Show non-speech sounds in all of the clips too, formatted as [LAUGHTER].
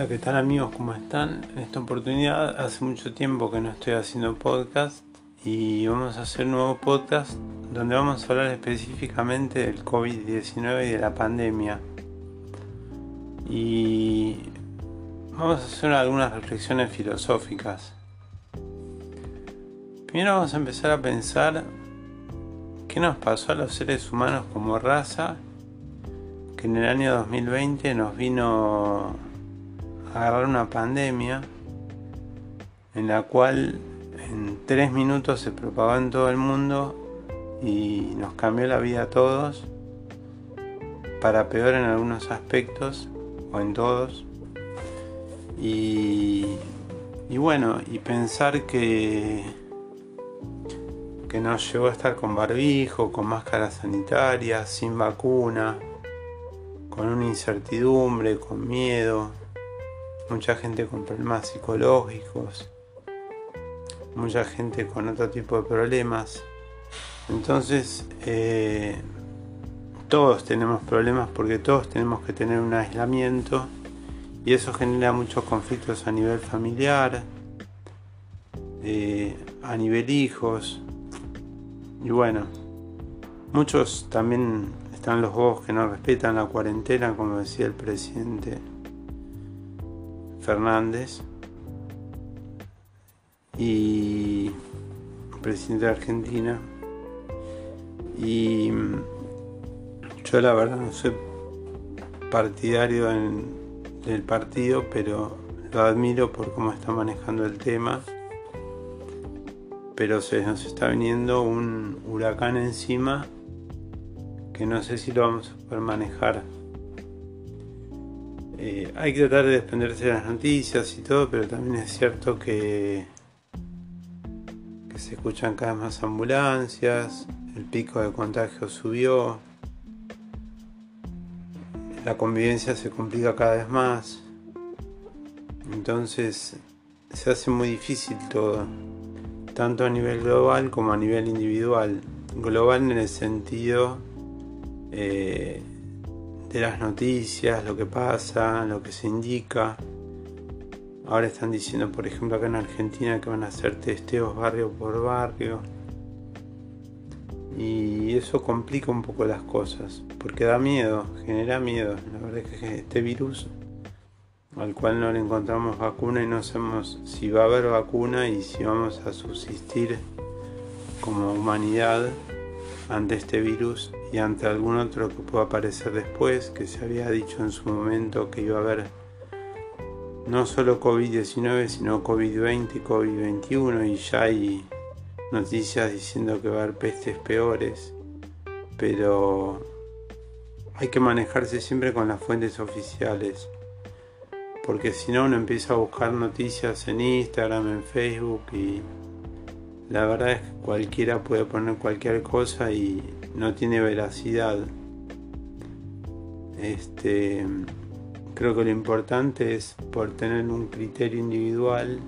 Hola, ¿qué tal amigos? ¿Cómo están? En esta oportunidad hace mucho tiempo que no estoy haciendo podcast y vamos a hacer un nuevo podcast donde vamos a hablar específicamente del COVID-19 y de la pandemia. Y vamos a hacer algunas reflexiones filosóficas. Primero vamos a empezar a pensar qué nos pasó a los seres humanos como raza que en el año 2020 nos vino agarrar una pandemia en la cual en tres minutos se propagó en todo el mundo y nos cambió la vida a todos, para peor en algunos aspectos o en todos. Y, y bueno, y pensar que, que nos llegó a estar con barbijo, con máscara sanitaria, sin vacuna, con una incertidumbre, con miedo, mucha gente con problemas psicológicos, mucha gente con otro tipo de problemas. Entonces, eh, todos tenemos problemas porque todos tenemos que tener un aislamiento. Y eso genera muchos conflictos a nivel familiar, eh, a nivel hijos. Y bueno, muchos también están los bobos que no respetan la cuarentena, como decía el presidente Fernández y presidente de Argentina. Y yo la verdad no soy partidario del partido, pero lo admiro por cómo está manejando el tema. Pero se nos está viniendo un huracán encima que no sé si lo vamos a poder manejar. Eh, hay que tratar de desprenderse de las noticias y todo, pero también es cierto que, se escuchan cada vez más ambulancias, el pico de contagio subió, la convivencia se complica cada vez más, entonces se hace muy difícil todo, tanto a nivel global como a nivel individual. Global en el sentido eh, de las noticias, lo que pasa, lo que se indica. Ahora están diciendo, por ejemplo, acá en Argentina que van a hacer testeos barrio por barrio. Y eso complica un poco las cosas, porque da miedo, genera miedo. La verdad es que este virus, al cual no le encontramos vacuna y no sabemos si va a haber vacuna y si vamos a subsistir como humanidad ante este virus y ante algún otro que pueda aparecer después, que se había dicho en su momento que iba a haber no solo COVID-19, sino COVID-20 y COVID-21, y ya hay noticias diciendo que va a haber pestes peores, pero hay que manejarse siempre con las fuentes oficiales, porque si no uno empieza a buscar noticias en Instagram, en Facebook y la verdad es que cualquiera puede poner cualquier cosa y no tiene veracidad. Este, creo que lo importante es por tener un criterio individual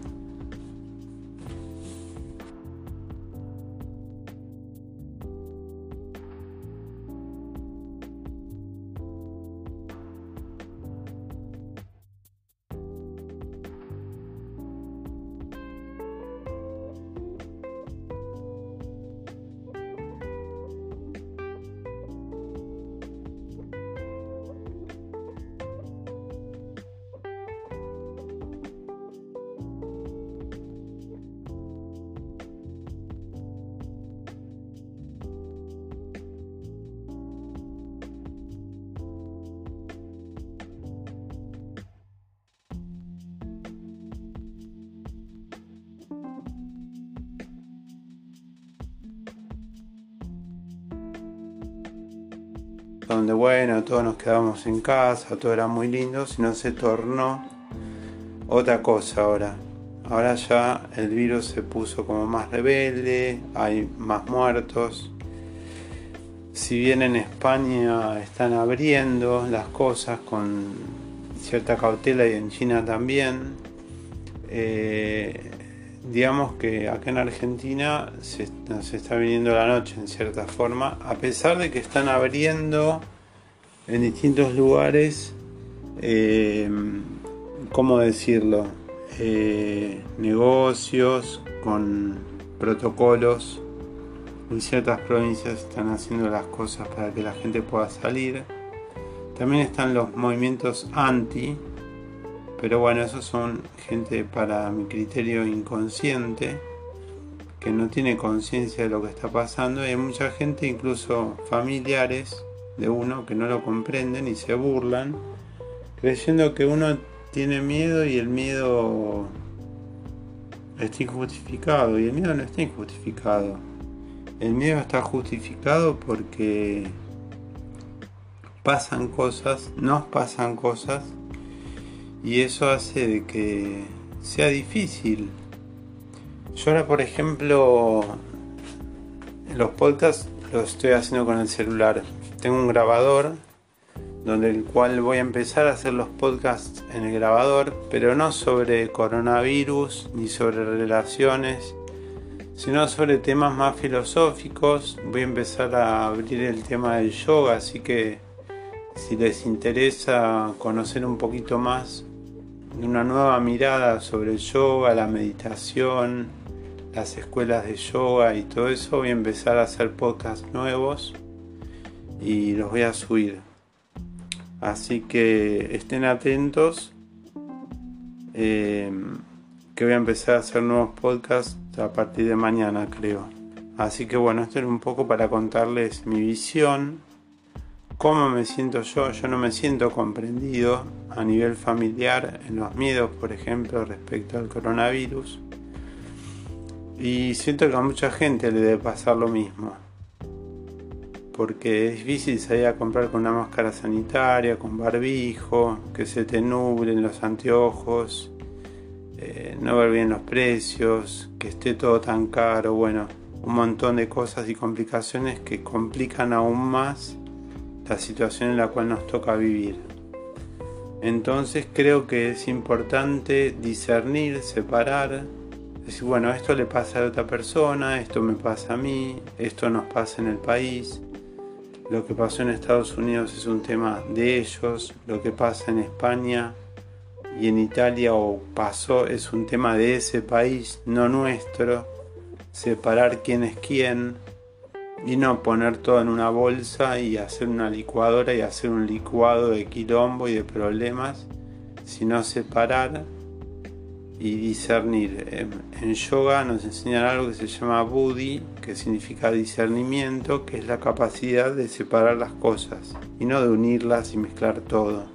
donde bueno, todos nos quedamos en casa, todo era muy lindo, sino se tornó otra cosa ahora. Ahora ya el virus se puso como más rebelde, hay más muertos. Si bien en España están abriendo las cosas con cierta cautela y en China también, eh, digamos que acá en Argentina se, nos está viniendo la noche en cierta forma, a pesar de que están abriendo en distintos lugares eh, ¿cómo decirlo? Eh, negocios con protocolos. En ciertas provincias están haciendo las cosas para que la gente pueda salir. También están los movimientos anti, pero bueno, esos son gente para mi criterio inconsciente, que no tiene conciencia de lo que está pasando. Y hay mucha gente, incluso familiares de uno, que no lo comprenden y se burlan, creyendo que uno tiene miedo y el miedo está injustificado. Y el miedo no está injustificado. El miedo está justificado porque pasan cosas, nos pasan cosas y eso hace de que sea difícil. Yo ahora, por ejemplo, los podcasts los estoy haciendo con el celular. Tengo un grabador donde el cual voy a empezar a hacer los podcasts en el grabador, pero no sobre coronavirus ni sobre relaciones, sino sobre temas más filosóficos. Voy a empezar a abrir el tema del yoga, así que si les interesa conocer un poquito más una nueva mirada sobre el yoga, la meditación, las escuelas de yoga y todo eso, voy a empezar a hacer podcasts nuevos y los voy a subir. Así que estén atentos. Eh, que voy a empezar a hacer nuevos podcasts a partir de mañana, creo. Así que bueno, esto era un poco para contarles mi visión, cómo me siento yo. Yo no me siento comprendido a nivel familiar en los miedos, por ejemplo, respecto al coronavirus. Y siento que a mucha gente le debe pasar lo mismo porque es difícil salir a comprar con una máscara sanitaria, con barbijo, que se te nublen los anteojos, eh, no ver bien los precios, que esté todo tan caro, bueno, un montón de cosas y complicaciones que complican aún más la situación en la cual nos toca vivir. Entonces creo que es importante discernir, separar, decir, bueno, esto le pasa a otra persona, esto me pasa a mí, esto nos pasa en el país, lo que pasó en Estados Unidos es un tema de ellos, lo que pasa en España y en Italia o pasó es un tema de ese país, no nuestro. Separar quién es quién y no poner todo en una bolsa y hacer una licuadora y hacer un licuado de quilombo y de problemas, sino separar y discernir. En yoga nos enseñan algo que se llama buddhi, que significa discernimiento, que es la capacidad de separar las cosas y no de unirlas y mezclar todo.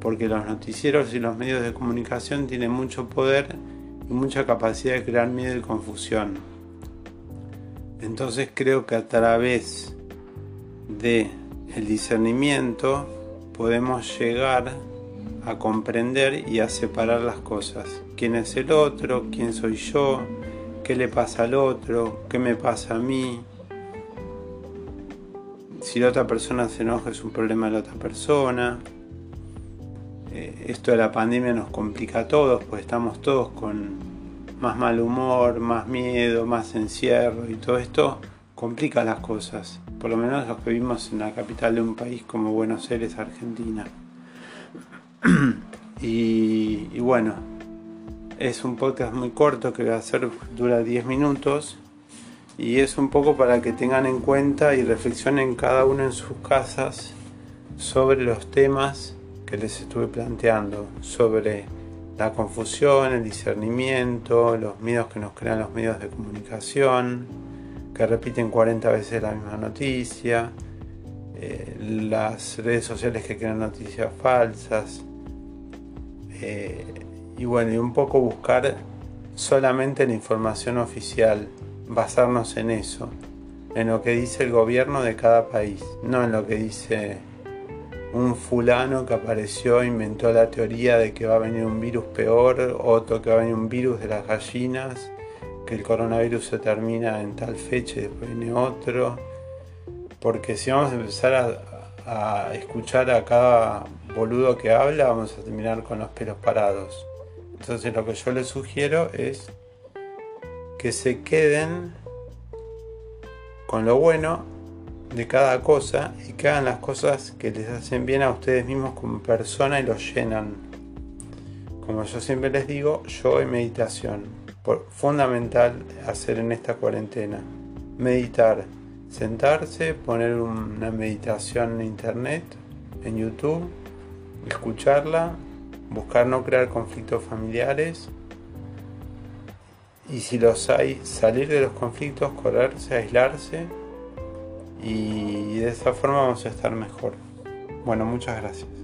Porque los noticieros y los medios de comunicación tienen mucho poder y mucha capacidad de crear miedo y confusión. Entonces creo que a través de el discernimiento podemos llegar a comprender y a separar las cosas quién es el otro, quién soy yo, qué le pasa al otro, qué me pasa a mí. Si la otra persona se enoja es un problema de la otra persona. Eh, esto de la pandemia nos complica a todos, pues estamos todos con más mal humor, más miedo, más encierro y todo esto complica las cosas. Por lo menos los que vivimos en la capital de un país como Buenos Aires, Argentina. [CLEARS THROAT] y bueno, es un podcast muy corto que va a ser, dura 10 minutos y es un poco para que tengan en cuenta y reflexionen cada uno en sus casas sobre los temas que les estuve planteando, sobre la confusión, el discernimiento, los miedos que nos crean los medios de comunicación, que repiten 40 veces la misma noticia, eh, las redes sociales que crean noticias falsas, eh, y bueno, y un poco buscar solamente la información oficial, basarnos en eso, en lo que dice el gobierno de cada país, no en lo que dice un fulano que apareció, inventó la teoría de que va a venir un virus peor, otro que va a venir un virus de las gallinas, que el coronavirus se termina en tal fecha y después viene otro. Porque si vamos a empezar a, escuchar a cada boludo que habla, vamos a terminar con los pelos parados. Entonces lo que yo les sugiero es que se queden con lo bueno de cada cosa y que hagan las cosas que les hacen bien a ustedes mismos como persona y los llenan. como yo siempre les digo, yoga y meditación. fundamental hacer en esta cuarentena. Meditar. Sentarse, poner una meditación en internet, en YouTube, escucharla, buscar no crear conflictos familiares y si los hay, salir de los conflictos, correrse, aislarse y de esa forma vamos a estar mejor. Bueno, muchas gracias.